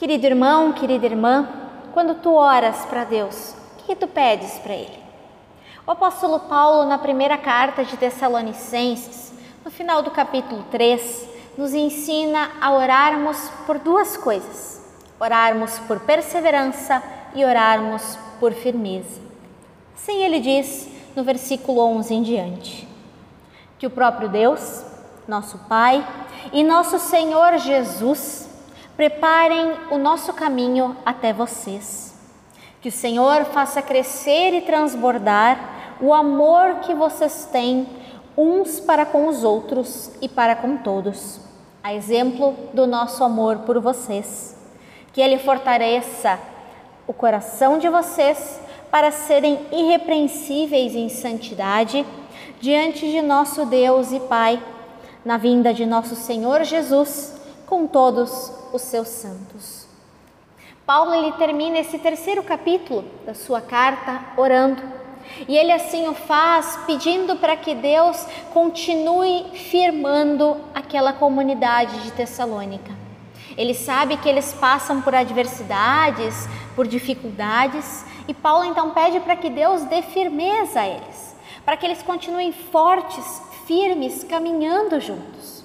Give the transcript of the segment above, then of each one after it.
Querido irmão, querida irmã, quando tu oras para Deus, o que tu pedes para Ele? O apóstolo Paulo, na primeira carta de Tessalonicenses, no final do capítulo 3, nos ensina a orarmos por duas coisas: orarmos por perseverança e orarmos por firmeza. Assim ele diz no versículo 11 em diante: Que o próprio Deus, nosso Pai e nosso Senhor Jesus preparem o nosso caminho até vocês. Que o Senhor faça crescer e transbordar o amor que vocês têm uns para com os outros e para com todos, a exemplo do nosso amor por vocês. Que Ele fortaleça o coração de vocês para serem irrepreensíveis em santidade diante de nosso Deus e Pai, na vinda de nosso Senhor Jesus com todos os seus santos. Paulo ele termina esse terceiro capítulo da sua carta orando. E ele assim o faz pedindo para que Deus continue firmando aquela comunidade de Tessalônica. Ele sabe que eles passam por adversidades, por dificuldades, e Paulo então pede para que Deus dê firmeza a eles, para que eles continuem fortes, firmes, caminhando juntos.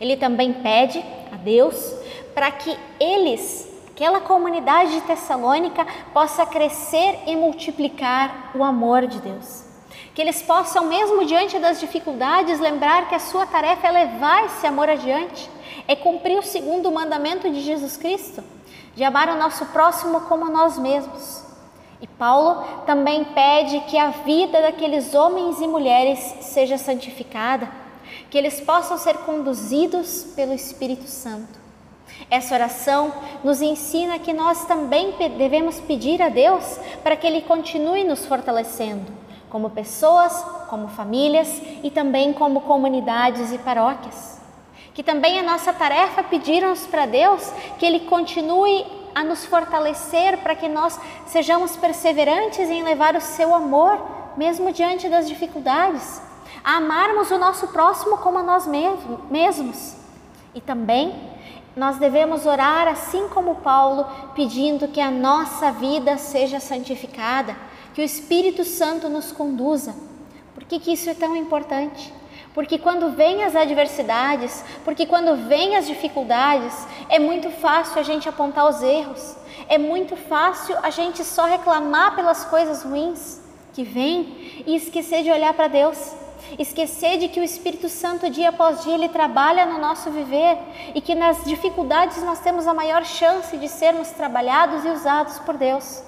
Ele também pede a Deus para que eles, aquela comunidade de Tessalônica, possa crescer e multiplicar o amor de Deus. Que eles possam, mesmo diante das dificuldades, lembrar que a sua tarefa é levar esse amor adiante, é cumprir o segundo mandamento de Jesus Cristo, de amar o nosso próximo como a nós mesmos. E Paulo também pede que a vida daqueles homens e mulheres seja santificada, que eles possam ser conduzidos pelo Espírito Santo. Essa oração nos ensina que nós também devemos pedir a Deus para que Ele continue nos fortalecendo, como pessoas, como famílias e também como comunidades e paróquias. Que também é nossa tarefa pedirmos para Deus que Ele continue a nos fortalecer para que nós sejamos perseverantes em levar o seu amor, mesmo diante das dificuldades, a amarmos o nosso próximo como a nós mesmos e também nós devemos orar assim como Paulo, pedindo que a nossa vida seja santificada, que o Espírito Santo nos conduza. Por que, que isso é tão importante? Porque quando vêm as adversidades, porque quando vêm as dificuldades, é muito fácil a gente apontar os erros, é muito fácil a gente só reclamar pelas coisas ruins que vêm e esquecer de olhar para Deus esquecer de que o Espírito Santo, dia após dia, ele trabalha no nosso viver e que nas dificuldades nós temos a maior chance de sermos trabalhados e usados por Deus.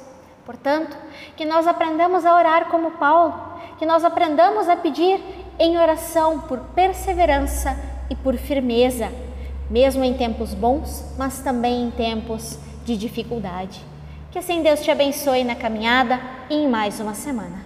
Portanto, que nós aprendamos a orar como Paulo, que nós aprendamos a pedir em oração por perseverança e por firmeza, mesmo em tempos bons, mas também em tempos de dificuldade. Que assim Deus te abençoe na caminhada e em mais uma semana.